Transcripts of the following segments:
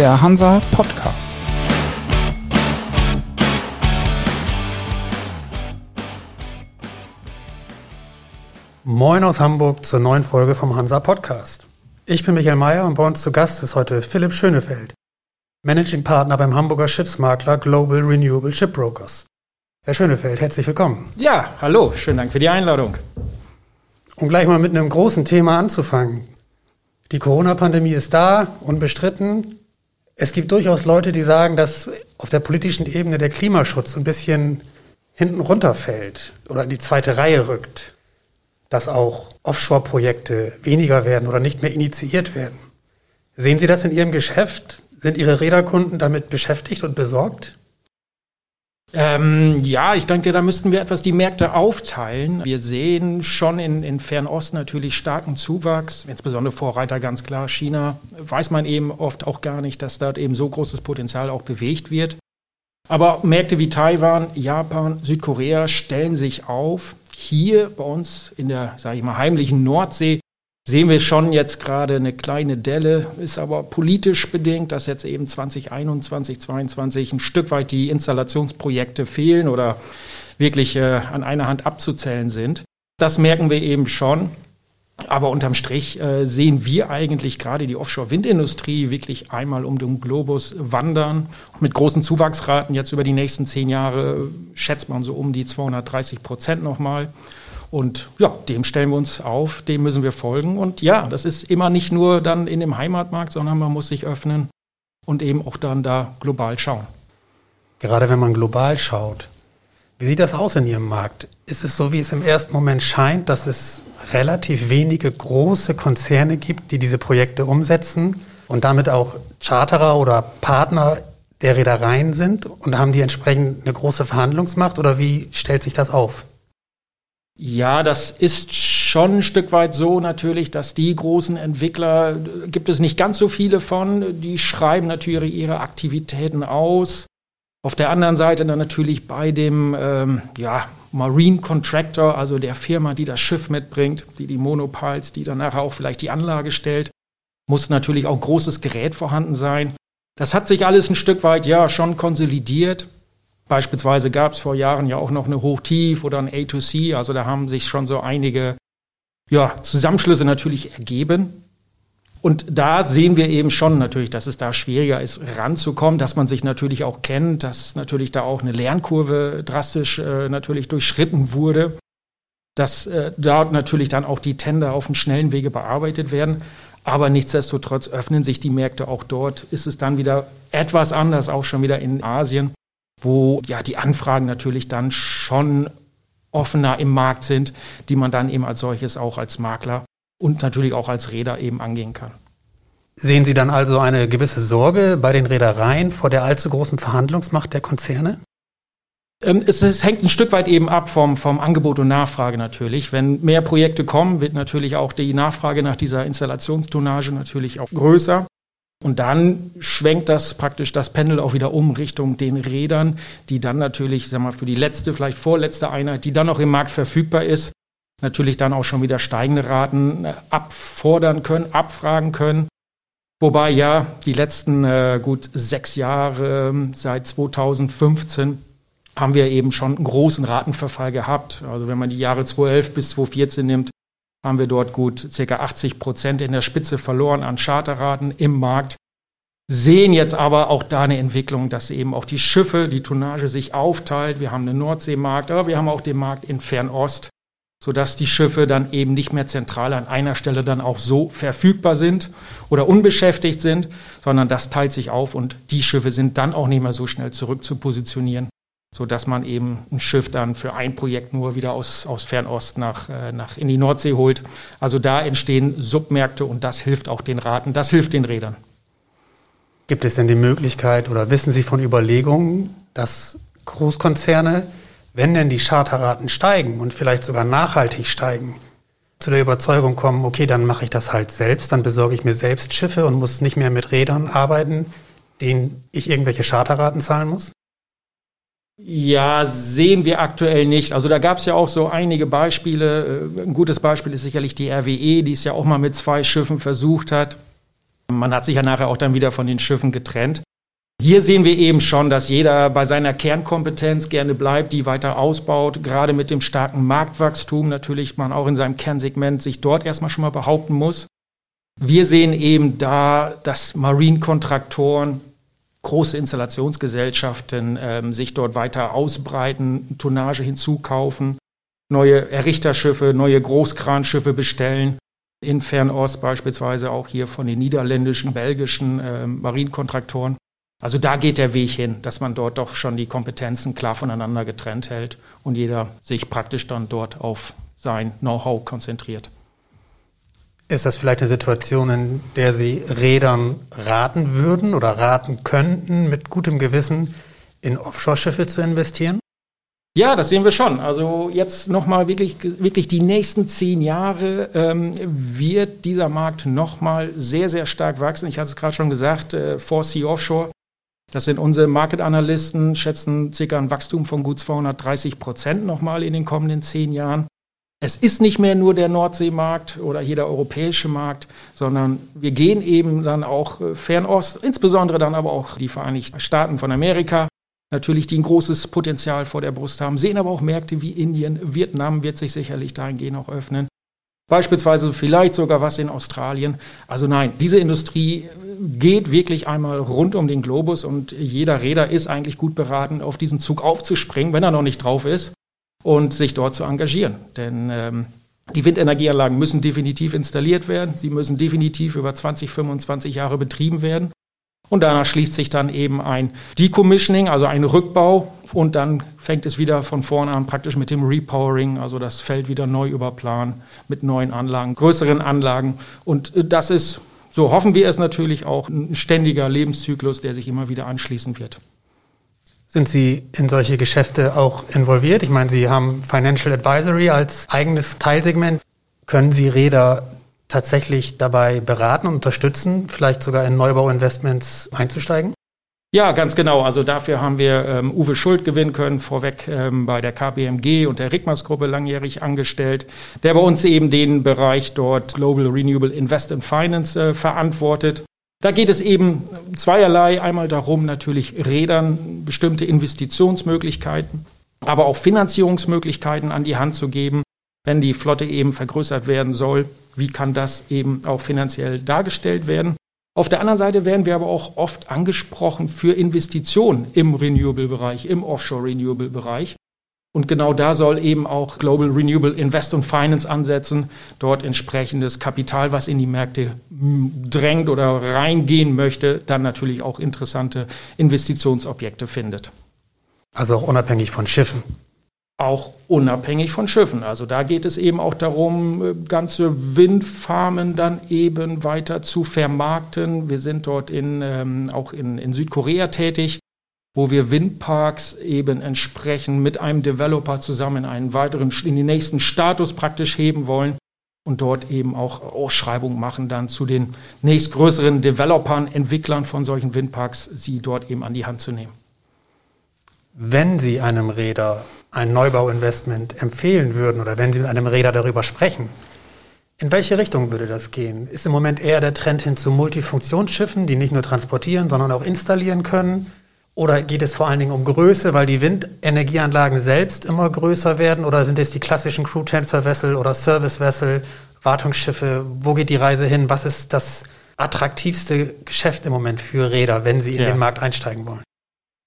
der Hansa Podcast. Moin aus Hamburg zur neuen Folge vom Hansa Podcast. Ich bin Michael Mayer und bei uns zu Gast ist heute Philipp Schönefeld, Managing Partner beim Hamburger Schiffsmakler Global Renewable Shipbrokers. Herr Schönefeld, herzlich willkommen. Ja, hallo, schönen Dank für die Einladung. Um gleich mal mit einem großen Thema anzufangen. Die Corona-Pandemie ist da, unbestritten. Es gibt durchaus Leute, die sagen, dass auf der politischen Ebene der Klimaschutz ein bisschen hinten runterfällt oder in die zweite Reihe rückt dass auch Offshore-Projekte weniger werden oder nicht mehr initiiert werden. Sehen Sie das in Ihrem Geschäft? Sind Ihre Räderkunden damit beschäftigt und besorgt? Ähm, ja, ich denke, da müssten wir etwas die Märkte aufteilen. Wir sehen schon in, in Fernost natürlich starken Zuwachs, insbesondere Vorreiter ganz klar China. Weiß man eben oft auch gar nicht, dass dort eben so großes Potenzial auch bewegt wird. Aber Märkte wie Taiwan, Japan, Südkorea stellen sich auf hier bei uns in der, sage ich mal, heimlichen Nordsee sehen wir schon jetzt gerade eine kleine Delle, ist aber politisch bedingt, dass jetzt eben 2021, 2022 ein Stück weit die Installationsprojekte fehlen oder wirklich äh, an einer Hand abzuzählen sind. Das merken wir eben schon. Aber unterm Strich äh, sehen wir eigentlich gerade die Offshore-Windindustrie wirklich einmal um den Globus wandern. Mit großen Zuwachsraten jetzt über die nächsten zehn Jahre schätzt man so um die 230 Prozent nochmal. Und ja, dem stellen wir uns auf, dem müssen wir folgen. Und ja, das ist immer nicht nur dann in dem Heimatmarkt, sondern man muss sich öffnen und eben auch dann da global schauen. Gerade wenn man global schaut, wie sieht das aus in Ihrem Markt? Ist es so, wie es im ersten Moment scheint, dass es relativ wenige große Konzerne gibt, die diese Projekte umsetzen und damit auch Charterer oder Partner der Reedereien sind und haben die entsprechend eine große Verhandlungsmacht oder wie stellt sich das auf? Ja, das ist schon ein Stück weit so natürlich, dass die großen Entwickler, gibt es nicht ganz so viele von, die schreiben natürlich ihre Aktivitäten aus. Auf der anderen Seite dann natürlich bei dem ähm, ja, Marine Contractor, also der Firma, die das Schiff mitbringt, die die Monopiles, die dann nachher auch vielleicht die Anlage stellt, muss natürlich auch großes Gerät vorhanden sein. Das hat sich alles ein Stück weit ja schon konsolidiert. Beispielsweise gab es vor Jahren ja auch noch eine Hochtief oder ein A2C, also da haben sich schon so einige ja, Zusammenschlüsse natürlich ergeben. Und da sehen wir eben schon natürlich, dass es da schwieriger ist, ranzukommen, dass man sich natürlich auch kennt, dass natürlich da auch eine Lernkurve drastisch äh, natürlich durchschritten wurde, dass äh, dort natürlich dann auch die Tender auf dem schnellen Wege bearbeitet werden. Aber nichtsdestotrotz öffnen sich die Märkte auch dort. Ist es dann wieder etwas anders, auch schon wieder in Asien, wo ja die Anfragen natürlich dann schon offener im Markt sind, die man dann eben als solches auch als Makler und natürlich auch als Räder eben angehen kann. Sehen Sie dann also eine gewisse Sorge bei den Reedereien vor der allzu großen Verhandlungsmacht der Konzerne? Ähm, es, es, hängt ein Stück weit eben ab vom, vom Angebot und Nachfrage natürlich. Wenn mehr Projekte kommen, wird natürlich auch die Nachfrage nach dieser Installationstonnage natürlich auch größer. Und dann schwenkt das praktisch das Pendel auch wieder um Richtung den Rädern, die dann natürlich, sag mal, für die letzte, vielleicht vorletzte Einheit, die dann noch im Markt verfügbar ist, natürlich dann auch schon wieder steigende Raten äh, abfordern können, abfragen können. Wobei ja die letzten äh, gut sechs Jahre, ähm, seit 2015, haben wir eben schon einen großen Ratenverfall gehabt. Also wenn man die Jahre 2011 bis 2014 nimmt, haben wir dort gut ca. 80 Prozent in der Spitze verloren an Charterraten im Markt. Sehen jetzt aber auch da eine Entwicklung, dass eben auch die Schiffe, die Tonnage sich aufteilt. Wir haben einen Nordseemarkt, aber wir haben auch den Markt in Fernost sodass die Schiffe dann eben nicht mehr zentral an einer Stelle dann auch so verfügbar sind oder unbeschäftigt sind, sondern das teilt sich auf und die Schiffe sind dann auch nicht mehr so schnell zurück zu positionieren, sodass man eben ein Schiff dann für ein Projekt nur wieder aus, aus Fernost nach, äh, nach in die Nordsee holt. Also da entstehen Submärkte und das hilft auch den Raten, das hilft den Rädern. Gibt es denn die Möglichkeit oder wissen Sie von Überlegungen, dass Großkonzerne wenn denn die Charterraten steigen und vielleicht sogar nachhaltig steigen, zu der Überzeugung kommen, okay, dann mache ich das halt selbst, dann besorge ich mir selbst Schiffe und muss nicht mehr mit Rädern arbeiten, denen ich irgendwelche Charterraten zahlen muss? Ja, sehen wir aktuell nicht. Also da gab es ja auch so einige Beispiele. Äh, ein gutes Beispiel ist sicherlich die RWE, die es ja auch mal mit zwei Schiffen versucht hat. Man hat sich ja nachher auch dann wieder von den Schiffen getrennt. Hier sehen wir eben schon, dass jeder bei seiner Kernkompetenz gerne bleibt, die weiter ausbaut, gerade mit dem starken Marktwachstum natürlich man auch in seinem Kernsegment sich dort erstmal schon mal behaupten muss. Wir sehen eben da, dass Marine-Kontraktoren, große Installationsgesellschaften ähm, sich dort weiter ausbreiten, Tonnage hinzukaufen, neue Errichterschiffe, neue Großkranschiffe bestellen. In Fernost beispielsweise auch hier von den niederländischen, belgischen äh, Marinekontraktoren. Also da geht der Weg hin, dass man dort doch schon die Kompetenzen klar voneinander getrennt hält und jeder sich praktisch dann dort auf sein Know-how konzentriert. Ist das vielleicht eine Situation, in der Sie Rädern raten würden oder raten könnten, mit gutem Gewissen in Offshore-Schiffe zu investieren? Ja, das sehen wir schon. Also jetzt nochmal wirklich, wirklich die nächsten zehn Jahre ähm, wird dieser Markt nochmal sehr, sehr stark wachsen. Ich hatte es gerade schon gesagt, äh, 4C Offshore das sind unsere Market-Analysten, schätzen circa ein Wachstum von gut 230 Prozent nochmal in den kommenden zehn Jahren. Es ist nicht mehr nur der Nordseemarkt oder hier der europäische Markt, sondern wir gehen eben dann auch äh, Fernost, insbesondere dann aber auch die Vereinigten Staaten von Amerika, natürlich, die ein großes Potenzial vor der Brust haben, sehen aber auch Märkte wie Indien, Vietnam wird sich sicherlich dahingehend auch öffnen. Beispielsweise vielleicht sogar was in Australien. Also nein, diese Industrie geht wirklich einmal rund um den Globus und jeder Räder ist eigentlich gut beraten, auf diesen Zug aufzuspringen, wenn er noch nicht drauf ist und sich dort zu engagieren. Denn ähm, die Windenergieanlagen müssen definitiv installiert werden, sie müssen definitiv über 20, 25 Jahre betrieben werden. Und danach schließt sich dann eben ein Decommissioning, also ein Rückbau. Und dann fängt es wieder von vorne an praktisch mit dem Repowering, also das Feld wieder neu überplanen mit neuen Anlagen, größeren Anlagen. Und äh, das ist so hoffen wir es natürlich auch, ein ständiger Lebenszyklus, der sich immer wieder anschließen wird. Sind Sie in solche Geschäfte auch involviert? Ich meine, Sie haben Financial Advisory als eigenes Teilsegment. Können Sie Räder tatsächlich dabei beraten und unterstützen, vielleicht sogar in Neubauinvestments einzusteigen? Ja, ganz genau. Also dafür haben wir ähm, Uwe Schuld gewinnen können, vorweg ähm, bei der KPMG und der Rigmas-Gruppe langjährig angestellt, der bei uns eben den Bereich dort Global Renewable Invest and Finance äh, verantwortet. Da geht es eben zweierlei. Einmal darum, natürlich Rädern bestimmte Investitionsmöglichkeiten, aber auch Finanzierungsmöglichkeiten an die Hand zu geben, wenn die Flotte eben vergrößert werden soll. Wie kann das eben auch finanziell dargestellt werden? Auf der anderen Seite werden wir aber auch oft angesprochen für Investitionen im Renewable-Bereich, im Offshore-Renewable-Bereich. Und genau da soll eben auch Global Renewable Invest und Finance ansetzen, dort entsprechendes Kapital, was in die Märkte hm, drängt oder reingehen möchte, dann natürlich auch interessante Investitionsobjekte findet. Also auch unabhängig von Schiffen auch unabhängig von Schiffen. Also da geht es eben auch darum, äh, ganze Windfarmen dann eben weiter zu vermarkten. Wir sind dort in, ähm, auch in, in Südkorea tätig, wo wir Windparks eben entsprechend mit einem Developer zusammen einen weiteren, in den nächsten Status praktisch heben wollen und dort eben auch Ausschreibungen machen dann zu den nächstgrößeren Developern, Entwicklern von solchen Windparks, sie dort eben an die Hand zu nehmen. Wenn Sie einem Räder ein Neubauinvestment empfehlen würden oder wenn Sie mit einem Räder darüber sprechen, in welche Richtung würde das gehen? Ist im Moment eher der Trend hin zu Multifunktionsschiffen, die nicht nur transportieren, sondern auch installieren können? Oder geht es vor allen Dingen um Größe, weil die Windenergieanlagen selbst immer größer werden? Oder sind es die klassischen Crew Transfer Vessel oder Service Vessel, Wartungsschiffe? Wo geht die Reise hin? Was ist das attraktivste Geschäft im Moment für Räder, wenn sie in ja. den Markt einsteigen wollen?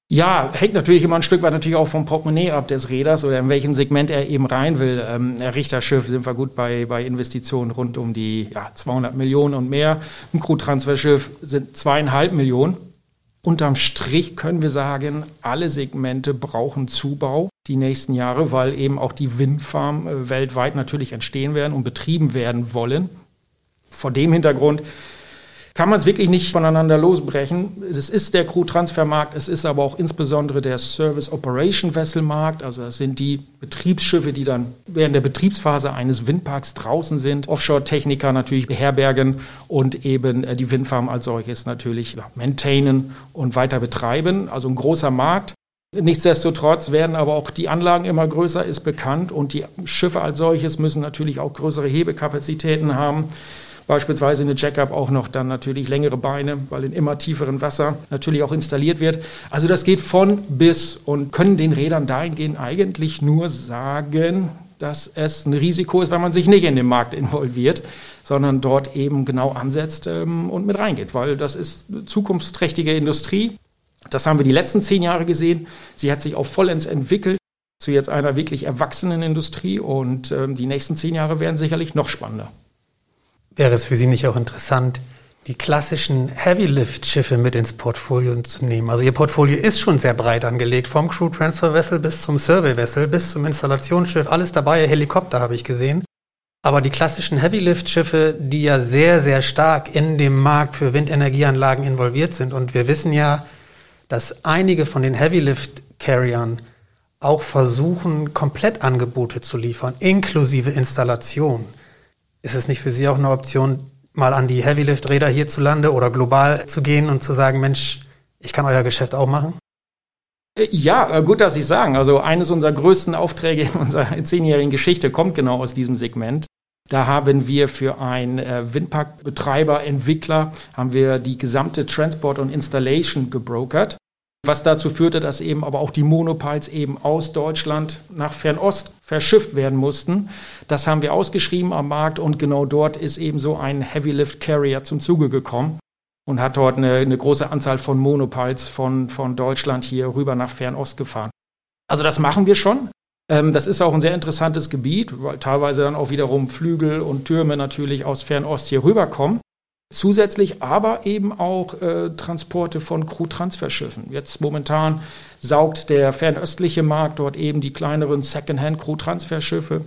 Ja, hängt natürlich immer ein Stück weit natürlich auch vom Portemonnaie ab des Räders oder in welchem Segment er eben rein will. Ähm, Richterschiff sind wir gut bei, bei Investitionen rund um die ja, 200 Millionen und mehr. Ein Crew-Transferschiff sind zweieinhalb Millionen. Unterm Strich können wir sagen, alle Segmente brauchen Zubau die nächsten Jahre, weil eben auch die Windfarmen äh, weltweit natürlich entstehen werden und betrieben werden wollen. Vor dem Hintergrund kann man es wirklich nicht voneinander losbrechen. Es ist der Crew-Transfermarkt, es ist aber auch insbesondere der Service Operation Vessel Markt. Also das sind die Betriebsschiffe, die dann während der Betriebsphase eines Windparks draußen sind. Offshore-Techniker natürlich beherbergen und eben äh, die Windfarm als solches natürlich maintainen und weiter betreiben. Also ein großer Markt. Nichtsdestotrotz werden aber auch die Anlagen immer größer, ist bekannt. Und die Schiffe als solches müssen natürlich auch größere Hebekapazitäten haben beispielsweise eine Jackup auch noch dann natürlich längere Beine, weil in immer tieferen Wasser natürlich auch installiert wird. Also das geht von bis und können den Rädern dahingehend eigentlich nur sagen, dass es ein Risiko ist, weil man sich nicht in den Markt involviert, sondern dort eben genau ansetzt ähm, und mit reingeht, weil das ist eine zukunftsträchtige Industrie. Das haben wir die letzten zehn Jahre gesehen. Sie hat sich auch vollends entwickelt zu jetzt einer wirklich erwachsenen Industrie und ähm, die nächsten zehn Jahre werden sicherlich noch spannender. Wäre es für Sie nicht auch interessant, die klassischen Heavy-Lift-Schiffe mit ins Portfolio zu nehmen? Also Ihr Portfolio ist schon sehr breit angelegt, vom Crew Transfer Vessel bis zum Survey Vessel bis zum Installationsschiff, alles dabei, Helikopter habe ich gesehen. Aber die klassischen Heavy-Lift-Schiffe, die ja sehr, sehr stark in dem Markt für Windenergieanlagen involviert sind und wir wissen ja, dass einige von den Heavy-Lift-Carriern auch versuchen, Komplettangebote zu liefern, inklusive Installation. Ist es nicht für Sie auch eine Option, mal an die Heavylift-Räder hierzulande oder global zu gehen und zu sagen, Mensch, ich kann euer Geschäft auch machen? Äh, ja, äh, gut, dass Sie sagen. Also eines unserer größten Aufträge in unserer zehnjährigen Geschichte kommt genau aus diesem Segment. Da haben wir für einen äh, Windparkbetreiber, Entwickler, haben wir die gesamte Transport und Installation gebrokert was dazu führte, dass eben aber auch die Monopiles eben aus Deutschland nach Fernost verschifft werden mussten. Das haben wir ausgeschrieben am Markt und genau dort ist eben so ein Heavy Lift Carrier zum Zuge gekommen und hat dort eine, eine große Anzahl von Monopiles von, von Deutschland hier rüber nach Fernost gefahren. Also das machen wir schon. Ähm, das ist auch ein sehr interessantes Gebiet, weil teilweise dann auch wiederum Flügel und Türme natürlich aus Fernost hier rüberkommen. Zusätzlich aber eben auch äh, Transporte von Crew-Transferschiffen. Jetzt momentan saugt der fernöstliche Markt dort eben die kleineren Second-Hand-Crew-Transferschiffe.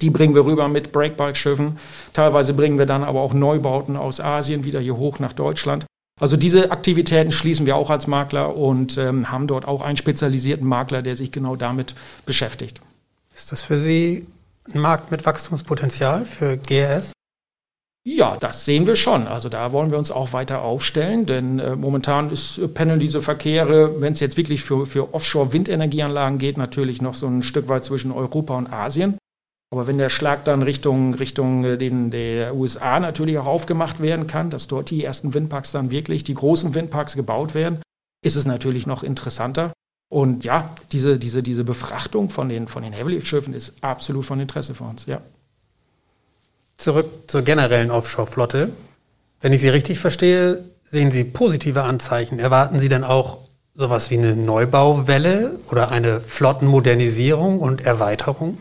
Die bringen wir rüber mit Breakbulk-Schiffen. Teilweise bringen wir dann aber auch Neubauten aus Asien wieder hier hoch nach Deutschland. Also diese Aktivitäten schließen wir auch als Makler und ähm, haben dort auch einen spezialisierten Makler, der sich genau damit beschäftigt. Ist das für Sie ein Markt mit Wachstumspotenzial für GRS? Ja, das sehen wir schon. Also da wollen wir uns auch weiter aufstellen, denn äh, momentan ist, äh, pendeln diese Verkehre, wenn es jetzt wirklich für, für Offshore-Windenergieanlagen geht, natürlich noch so ein Stück weit zwischen Europa und Asien. Aber wenn der Schlag dann Richtung, Richtung äh, den, der USA natürlich auch aufgemacht werden kann, dass dort die ersten Windparks dann wirklich, die großen Windparks gebaut werden, ist es natürlich noch interessanter. Und ja, diese, diese, diese Befrachtung von den, von den Heavy-Schiffen ist absolut von Interesse für uns, ja. Zurück zur generellen Offshore-Flotte. Wenn ich Sie richtig verstehe, sehen Sie positive Anzeichen. Erwarten Sie denn auch sowas wie eine Neubauwelle oder eine Flottenmodernisierung und Erweiterung?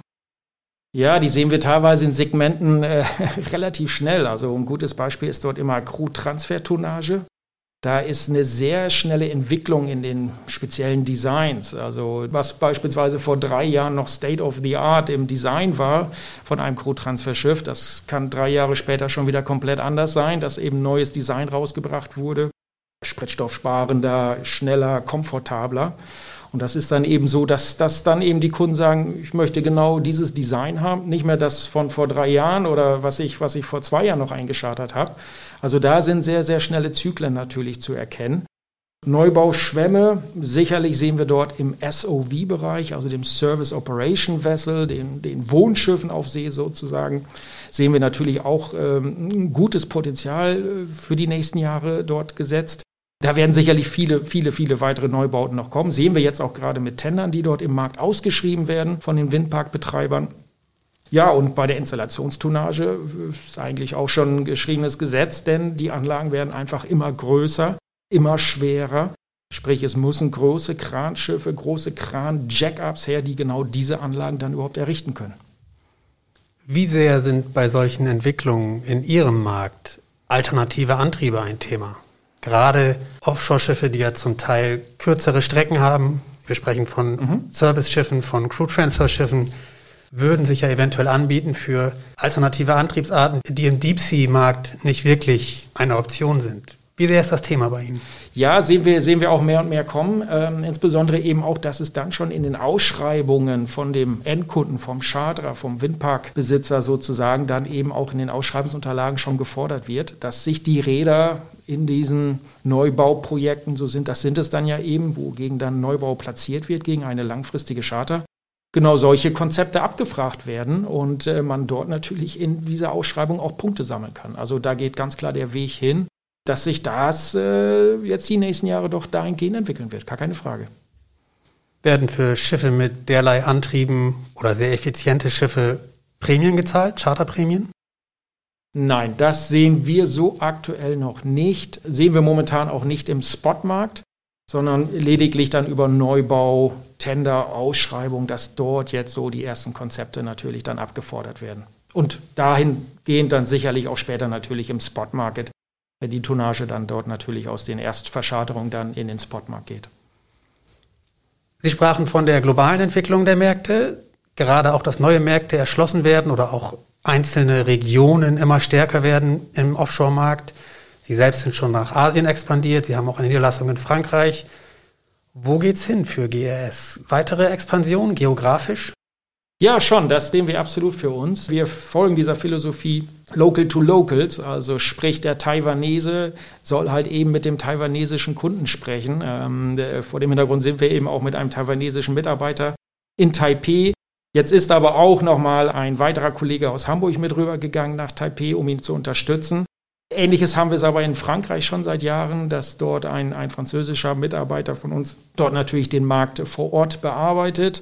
Ja, die sehen wir teilweise in Segmenten äh, relativ schnell. Also ein gutes Beispiel ist dort immer Crew-Transfertonnage. Da ist eine sehr schnelle Entwicklung in den speziellen Designs. Also was beispielsweise vor drei Jahren noch State of the Art im Design war von einem Crew-Transfer-Schiff, das kann drei Jahre später schon wieder komplett anders sein, dass eben neues Design rausgebracht wurde. Spritstoffsparender, schneller, komfortabler. Und das ist dann eben so, dass, dass dann eben die Kunden sagen, ich möchte genau dieses Design haben, nicht mehr das von vor drei Jahren oder was ich, was ich vor zwei Jahren noch eingeschartet habe. Also da sind sehr, sehr schnelle Zyklen natürlich zu erkennen. Neubauschwämme, sicherlich sehen wir dort im SOV-Bereich, also dem Service Operation Vessel, den, den Wohnschiffen auf See sozusagen, sehen wir natürlich auch ähm, ein gutes Potenzial äh, für die nächsten Jahre dort gesetzt. Da werden sicherlich viele, viele, viele weitere Neubauten noch kommen. Sehen wir jetzt auch gerade mit Tendern, die dort im Markt ausgeschrieben werden von den Windparkbetreibern. Ja, und bei der Installationstonnage ist eigentlich auch schon ein geschriebenes Gesetz, denn die Anlagen werden einfach immer größer, immer schwerer. Sprich, es müssen große Kranschiffe, große Kran-Jackups her, die genau diese Anlagen dann überhaupt errichten können. Wie sehr sind bei solchen Entwicklungen in Ihrem Markt alternative Antriebe ein Thema? Gerade Offshore-Schiffe, die ja zum Teil kürzere Strecken haben. Wir sprechen von mhm. Service-Schiffen, von Crew-Transfer-Schiffen, würden sich ja eventuell anbieten für alternative Antriebsarten, die im Deep-Sea-Markt nicht wirklich eine Option sind. Wie sehr ist das Thema bei Ihnen? Ja, sehen wir, sehen wir auch mehr und mehr kommen. Ähm, insbesondere eben auch, dass es dann schon in den Ausschreibungen von dem Endkunden, vom Charterer, vom Windparkbesitzer sozusagen, dann eben auch in den Ausschreibungsunterlagen schon gefordert wird, dass sich die Räder in diesen Neubauprojekten, so sind das sind es dann ja eben, wogegen dann Neubau platziert wird, gegen eine langfristige Charter, genau solche Konzepte abgefragt werden und äh, man dort natürlich in dieser Ausschreibung auch Punkte sammeln kann. Also da geht ganz klar der Weg hin, dass sich das äh, jetzt die nächsten Jahre doch dahingehend entwickeln wird. Gar keine Frage. Werden für Schiffe mit derlei Antrieben oder sehr effiziente Schiffe Prämien gezahlt, Charterprämien? Nein, das sehen wir so aktuell noch nicht. Sehen wir momentan auch nicht im Spotmarkt, sondern lediglich dann über Neubau, Tender, Ausschreibung, dass dort jetzt so die ersten Konzepte natürlich dann abgefordert werden. Und dahingehend dann sicherlich auch später natürlich im Spotmarket, wenn die Tonnage dann dort natürlich aus den Erstverscharterungen dann in den Spotmarkt geht. Sie sprachen von der globalen Entwicklung der Märkte, gerade auch, dass neue Märkte erschlossen werden oder auch einzelne Regionen immer stärker werden im Offshore-Markt. Sie selbst sind schon nach Asien expandiert, Sie haben auch eine Niederlassung in Frankreich. Wo geht's hin für GRS? Weitere Expansion geografisch? Ja, schon, das sehen wir absolut für uns. Wir folgen dieser Philosophie Local to Locals, also sprich der Taiwanese soll halt eben mit dem taiwanesischen Kunden sprechen. Ähm, vor dem Hintergrund sind wir eben auch mit einem taiwanesischen Mitarbeiter in Taipei. Jetzt ist aber auch nochmal ein weiterer Kollege aus Hamburg mit rübergegangen nach Taipei, um ihn zu unterstützen. Ähnliches haben wir es aber in Frankreich schon seit Jahren, dass dort ein, ein französischer Mitarbeiter von uns dort natürlich den Markt vor Ort bearbeitet.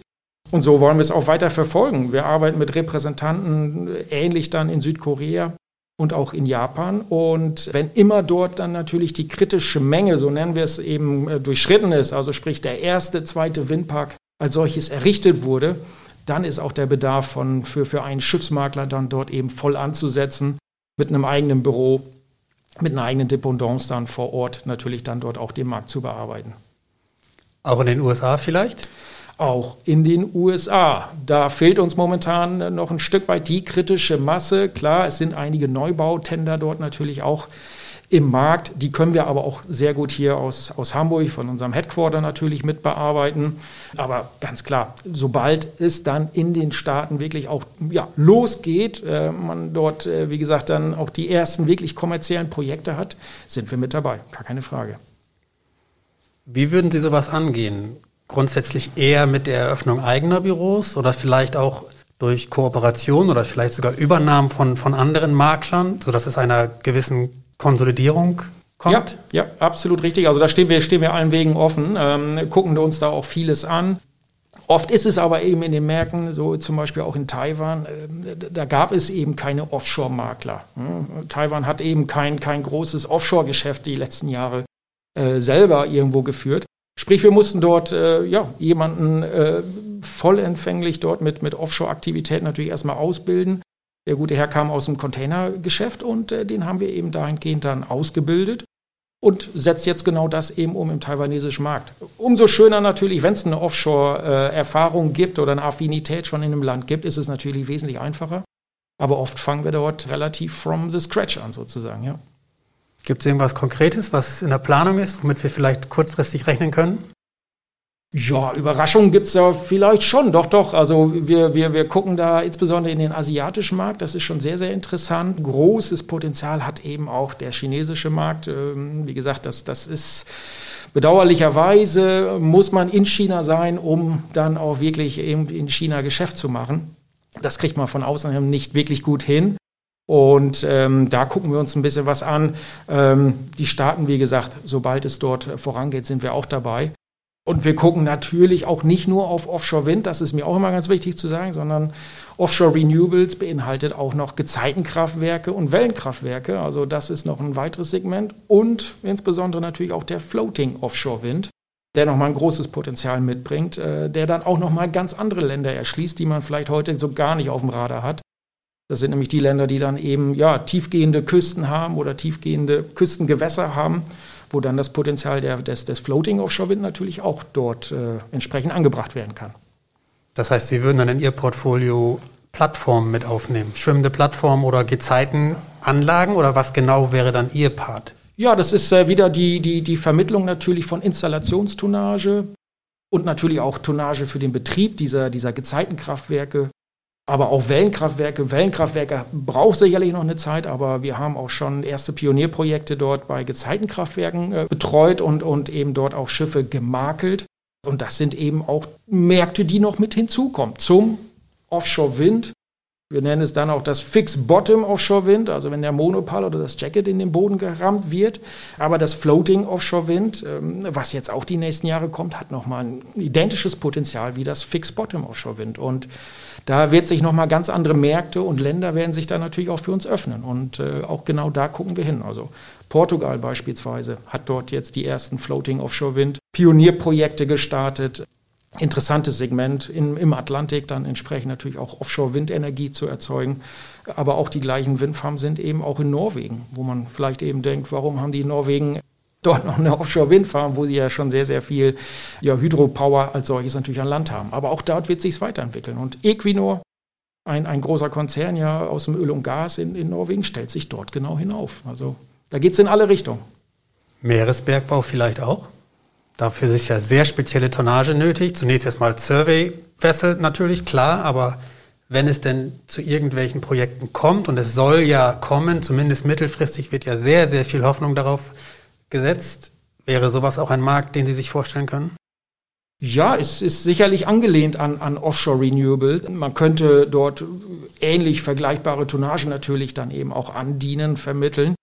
Und so wollen wir es auch weiter verfolgen. Wir arbeiten mit Repräsentanten ähnlich dann in Südkorea und auch in Japan. Und wenn immer dort dann natürlich die kritische Menge, so nennen wir es eben, äh, durchschritten ist, also sprich der erste, zweite Windpark als solches errichtet wurde, dann ist auch der Bedarf von, für, für einen Schiffsmakler dann dort eben voll anzusetzen, mit einem eigenen Büro, mit einer eigenen Dependance dann vor Ort natürlich dann dort auch den Markt zu bearbeiten. Auch in den USA vielleicht? Auch in den USA. Da fehlt uns momentan noch ein Stück weit die kritische Masse. Klar, es sind einige Neubautender dort natürlich auch im Markt. Die können wir aber auch sehr gut hier aus, aus Hamburg, von unserem Headquarter natürlich mit bearbeiten. Aber ganz klar, sobald es dann in den Staaten wirklich auch ja, losgeht, äh, man dort, äh, wie gesagt, dann auch die ersten wirklich kommerziellen Projekte hat, sind wir mit dabei. Gar keine Frage. Wie würden Sie sowas angehen? Grundsätzlich eher mit der Eröffnung eigener Büros oder vielleicht auch durch Kooperation oder vielleicht sogar Übernahmen von, von anderen Maklern, sodass es einer gewissen Konsolidierung kommt? Ja, ja, absolut richtig. Also da stehen wir, stehen wir allen Wegen offen, ähm, gucken uns da auch vieles an. Oft ist es aber eben in den Märkten, so zum Beispiel auch in Taiwan, äh, da gab es eben keine Offshore-Makler. Hm? Taiwan hat eben kein, kein großes Offshore-Geschäft die letzten Jahre äh, selber irgendwo geführt. Sprich, wir mussten dort äh, ja, jemanden äh, vollempfänglich dort mit, mit Offshore-Aktivitäten natürlich erstmal ausbilden, der gute Herr kam aus dem Containergeschäft und äh, den haben wir eben dahingehend dann ausgebildet und setzt jetzt genau das eben um im taiwanesischen Markt. Umso schöner natürlich, wenn es eine Offshore-Erfahrung gibt oder eine Affinität schon in einem Land gibt, ist es natürlich wesentlich einfacher. Aber oft fangen wir dort relativ from the scratch an, sozusagen, ja. Gibt es irgendwas Konkretes, was in der Planung ist, womit wir vielleicht kurzfristig rechnen können? Ja, Überraschungen gibt es ja vielleicht schon, doch, doch. Also wir, wir, wir gucken da insbesondere in den asiatischen Markt, das ist schon sehr, sehr interessant. Großes Potenzial hat eben auch der chinesische Markt. Ähm, wie gesagt, das, das ist bedauerlicherweise, muss man in China sein, um dann auch wirklich eben in China Geschäft zu machen. Das kriegt man von außen nicht wirklich gut hin. Und ähm, da gucken wir uns ein bisschen was an. Ähm, die Staaten, wie gesagt, sobald es dort vorangeht, sind wir auch dabei. Und wir gucken natürlich auch nicht nur auf Offshore-Wind, das ist mir auch immer ganz wichtig zu sagen, sondern Offshore Renewables beinhaltet auch noch Gezeitenkraftwerke und Wellenkraftwerke. Also das ist noch ein weiteres Segment und insbesondere natürlich auch der Floating Offshore Wind, der nochmal ein großes Potenzial mitbringt, äh, der dann auch nochmal ganz andere Länder erschließt, die man vielleicht heute so gar nicht auf dem Radar hat. Das sind nämlich die Länder, die dann eben ja, tiefgehende Küsten haben oder tiefgehende Küstengewässer haben wo dann das Potenzial der, des, des Floating Offshore Wind natürlich auch dort äh, entsprechend angebracht werden kann. Das heißt, Sie würden dann in Ihr Portfolio Plattformen mit aufnehmen, schwimmende Plattformen oder Gezeitenanlagen oder was genau wäre dann Ihr Part? Ja, das ist äh, wieder die, die, die Vermittlung natürlich von Installationstonnage und natürlich auch Tonnage für den Betrieb dieser, dieser Gezeitenkraftwerke aber auch Wellenkraftwerke. Wellenkraftwerke braucht sicherlich noch eine Zeit, aber wir haben auch schon erste Pionierprojekte dort bei Gezeitenkraftwerken äh, betreut und, und eben dort auch Schiffe gemakelt. Und das sind eben auch Märkte, die noch mit hinzukommen zum Offshore-Wind. Wir nennen es dann auch das Fix-Bottom Offshore-Wind, also wenn der Monopal oder das Jacket in den Boden gerammt wird. Aber das Floating Offshore-Wind, ähm, was jetzt auch die nächsten Jahre kommt, hat nochmal ein identisches Potenzial wie das Fix-Bottom Offshore-Wind. Und da wird sich nochmal ganz andere Märkte und Länder werden sich da natürlich auch für uns öffnen. Und äh, auch genau da gucken wir hin. Also Portugal beispielsweise hat dort jetzt die ersten Floating Offshore Wind Pionierprojekte gestartet interessantes Segment in, im Atlantik, dann entsprechend natürlich auch Offshore-Windenergie zu erzeugen. Aber auch die gleichen Windfarmen sind eben auch in Norwegen, wo man vielleicht eben denkt, warum haben die Norwegen dort noch eine Offshore-Windfarm, wo sie ja schon sehr, sehr viel ja, Hydropower als solches natürlich an Land haben. Aber auch dort wird sich weiterentwickeln. Und Equinor, ein, ein großer Konzern ja aus dem Öl und Gas in, in Norwegen, stellt sich dort genau hinauf. Also da geht es in alle Richtungen. Meeresbergbau vielleicht auch? Dafür ist ja sehr spezielle Tonnage nötig. Zunächst erstmal Survey Vessel natürlich, klar, aber wenn es denn zu irgendwelchen Projekten kommt, und es soll ja kommen, zumindest mittelfristig wird ja sehr, sehr viel Hoffnung darauf gesetzt, wäre sowas auch ein Markt, den Sie sich vorstellen können? Ja, es ist sicherlich angelehnt an, an Offshore Renewables. Man könnte dort ähnlich vergleichbare Tonnage natürlich dann eben auch andienen, vermitteln.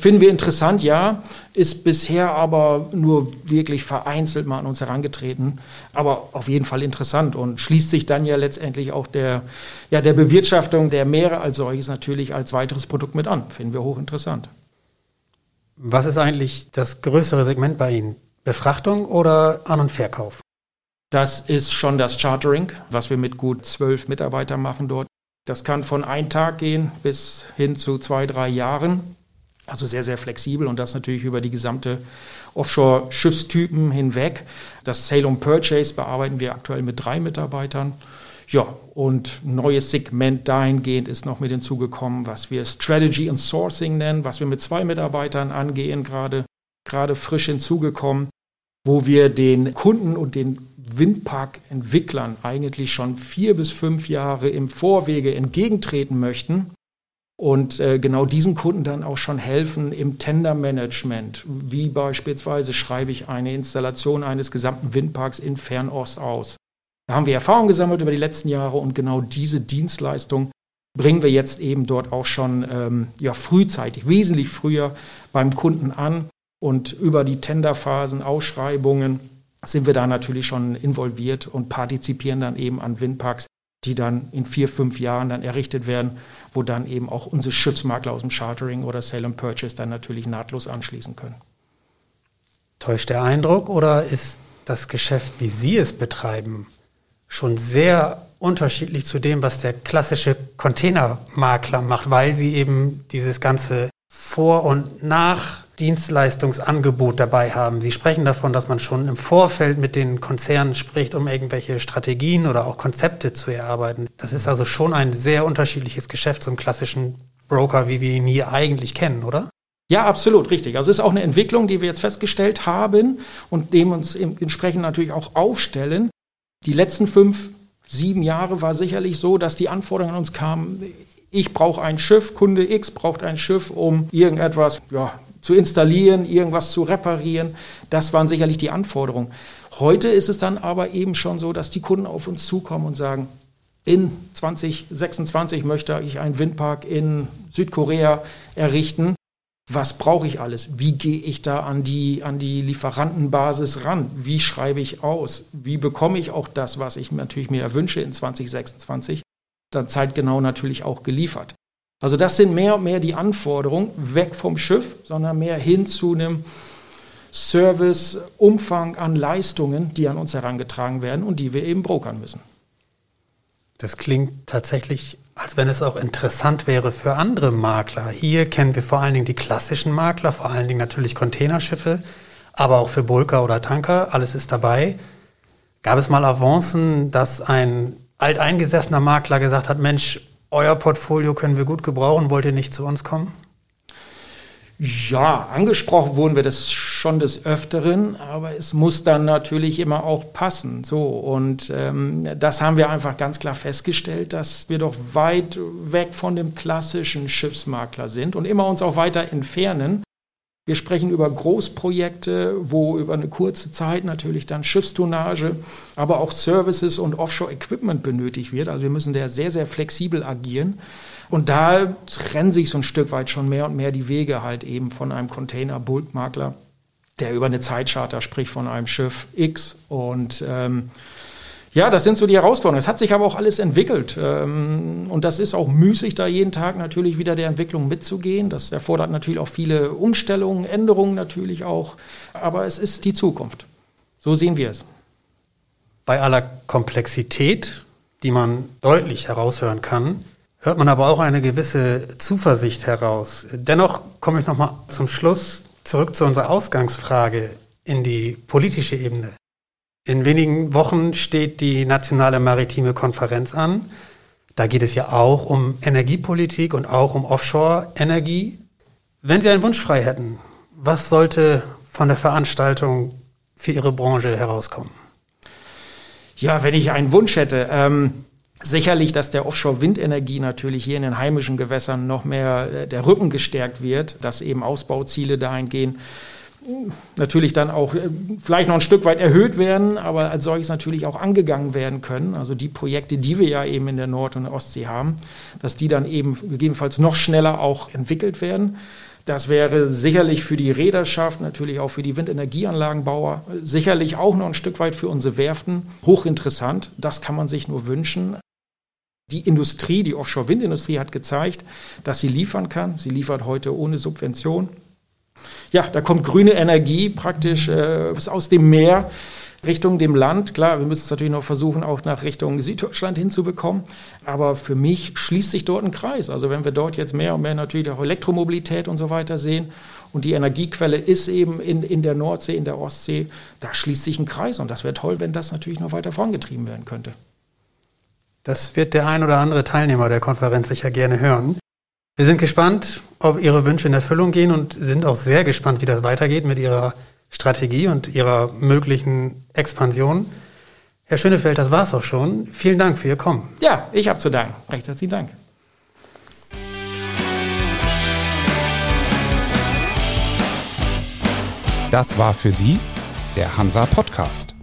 Finden wir interessant, ja, ist bisher aber nur wirklich vereinzelt mal an uns herangetreten, aber auf jeden Fall interessant und schließt sich dann ja letztendlich auch der, ja, der Bewirtschaftung der Meere als solches natürlich als weiteres Produkt mit an. Finden wir hochinteressant. Was ist eigentlich das größere Segment bei Ihnen? Befrachtung oder An- und Verkauf? Das ist schon das Chartering, was wir mit gut zwölf Mitarbeitern machen dort. Das kann von einem Tag gehen bis hin zu zwei, drei Jahren. Also sehr, sehr flexibel und das natürlich über die gesamte Offshore-Schiffstypen hinweg. Das Sale und Purchase bearbeiten wir aktuell mit drei Mitarbeitern. Ja, und neues Segment dahingehend ist noch mit hinzugekommen, was wir Strategy and Sourcing nennen, was wir mit zwei Mitarbeitern angehen, gerade, gerade frisch hinzugekommen, wo wir den Kunden und den Windpark-Entwicklern eigentlich schon vier bis fünf Jahre im Vorwege entgegentreten möchten und äh, genau diesen Kunden dann auch schon helfen im Tendermanagement. Wie beispielsweise schreibe ich eine Installation eines gesamten Windparks in Fernost aus. Da haben wir Erfahrung gesammelt über die letzten Jahre und genau diese Dienstleistung bringen wir jetzt eben dort auch schon ähm, ja, frühzeitig, wesentlich früher beim Kunden an. Und über die Tenderphasen, Ausschreibungen sind wir da natürlich schon involviert und partizipieren dann eben an Windparks, die dann in vier, fünf Jahren dann errichtet werden, wo dann eben auch unsere Schiffsmakler aus dem Chartering oder Sale and Purchase dann natürlich nahtlos anschließen können. Täuscht der Eindruck oder ist das Geschäft, wie Sie es betreiben, schon sehr unterschiedlich zu dem, was der klassische Containermakler macht, weil Sie eben dieses ganze Vor- und Nach- Dienstleistungsangebot dabei haben. Sie sprechen davon, dass man schon im Vorfeld mit den Konzernen spricht, um irgendwelche Strategien oder auch Konzepte zu erarbeiten. Das ist also schon ein sehr unterschiedliches Geschäft zum klassischen Broker, wie wir ihn hier eigentlich kennen, oder? Ja, absolut, richtig. Also es ist auch eine Entwicklung, die wir jetzt festgestellt haben und dem uns entsprechend natürlich auch aufstellen. Die letzten fünf, sieben Jahre war sicherlich so, dass die Anforderungen an uns kamen, ich brauche ein Schiff, Kunde X braucht ein Schiff, um irgendetwas ja, zu installieren, irgendwas zu reparieren. Das waren sicherlich die Anforderungen. Heute ist es dann aber eben schon so, dass die Kunden auf uns zukommen und sagen, in 2026 möchte ich einen Windpark in Südkorea errichten. Was brauche ich alles? Wie gehe ich da an die, an die Lieferantenbasis ran? Wie schreibe ich aus? Wie bekomme ich auch das, was ich natürlich mir erwünsche in 2026? Dann zeitgenau natürlich auch geliefert. Also das sind mehr und mehr die Anforderungen, weg vom Schiff, sondern mehr hin zu einem Serviceumfang an Leistungen, die an uns herangetragen werden und die wir eben brokern müssen. Das klingt tatsächlich, als wenn es auch interessant wäre für andere Makler. Hier kennen wir vor allen Dingen die klassischen Makler, vor allen Dingen natürlich Containerschiffe, aber auch für Bulker oder Tanker, alles ist dabei. Gab es mal Avancen, dass ein alteingesessener Makler gesagt hat, Mensch, euer Portfolio können wir gut gebrauchen, wollt ihr nicht zu uns kommen? Ja, angesprochen wurden wir das schon des Öfteren, aber es muss dann natürlich immer auch passen. So, und ähm, das haben wir einfach ganz klar festgestellt, dass wir doch weit weg von dem klassischen Schiffsmakler sind und immer uns auch weiter entfernen. Wir sprechen über Großprojekte, wo über eine kurze Zeit natürlich dann Schiffstonnage, aber auch Services und Offshore-Equipment benötigt wird. Also wir müssen da sehr, sehr flexibel agieren. Und da trennen sich so ein Stück weit schon mehr und mehr die Wege halt eben von einem Container-Bulkmakler, der über eine Zeitcharter spricht von einem Schiff X und ähm, ja, das sind so die Herausforderungen. Es hat sich aber auch alles entwickelt. Ähm, und das ist auch müßig, da jeden Tag natürlich wieder der Entwicklung mitzugehen. Das erfordert natürlich auch viele Umstellungen, Änderungen natürlich auch. Aber es ist die Zukunft. So sehen wir es. Bei aller Komplexität, die man deutlich heraushören kann, hört man aber auch eine gewisse Zuversicht heraus. Dennoch komme ich nochmal zum Schluss zurück zu unserer Ausgangsfrage in die politische Ebene. In wenigen Wochen steht die Nationale Maritime Konferenz an. Da geht es ja auch um Energiepolitik und auch um Offshore-Energie. Wenn Sie einen Wunsch frei hätten, was sollte von der Veranstaltung für Ihre Branche herauskommen? Ja, wenn ich einen Wunsch hätte, ähm, sicherlich, dass der Offshore-Windenergie natürlich hier in den heimischen Gewässern noch mehr äh, der Rücken gestärkt wird, dass eben Ausbauziele dahingehend natürlich dann auch äh, vielleicht noch ein Stück weit erhöht werden, aber als solches natürlich auch angegangen werden können. Also die Projekte, die wir ja eben in der Nord- und Ostsee haben, dass die dann eben gegebenenfalls noch schneller auch entwickelt werden. Das wäre sicherlich für die Reederschaft, natürlich auch für die Windenergieanlagenbauer, sicherlich auch noch ein Stück weit für unsere Werften hochinteressant. Das kann man sich nur wünschen. Die Industrie, die Offshore-Windindustrie hat gezeigt, dass sie liefern kann. Sie liefert heute ohne Subvention ja, da kommt grüne Energie praktisch äh, aus dem Meer Richtung dem Land. Klar, wir müssen es natürlich noch versuchen, auch nach Richtung Süddeutschland hinzubekommen. Aber für mich schließt sich dort ein Kreis. Also wenn wir dort jetzt mehr und mehr natürlich auch Elektromobilität und so weiter sehen und die Energiequelle ist eben in, in der Nordsee, in der Ostsee, da schließt sich ein Kreis. Und das wäre toll, wenn das natürlich noch weiter vorangetrieben werden könnte. Das wird der ein oder andere Teilnehmer der Konferenz sicher gerne hören. Wir sind gespannt, ob Ihre Wünsche in Erfüllung gehen und sind auch sehr gespannt, wie das weitergeht mit Ihrer Strategie und Ihrer möglichen Expansion. Herr Schönefeld, das war's auch schon. Vielen Dank für Ihr Kommen. Ja, ich habe zu danken. Recht herzlichen Dank. Das war für Sie der Hansa Podcast.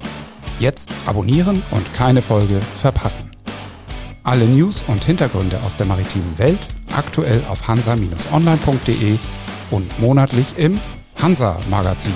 Jetzt abonnieren und keine Folge verpassen. Alle News und Hintergründe aus der maritimen Welt aktuell auf hansa-online.de und monatlich im Hansa Magazin.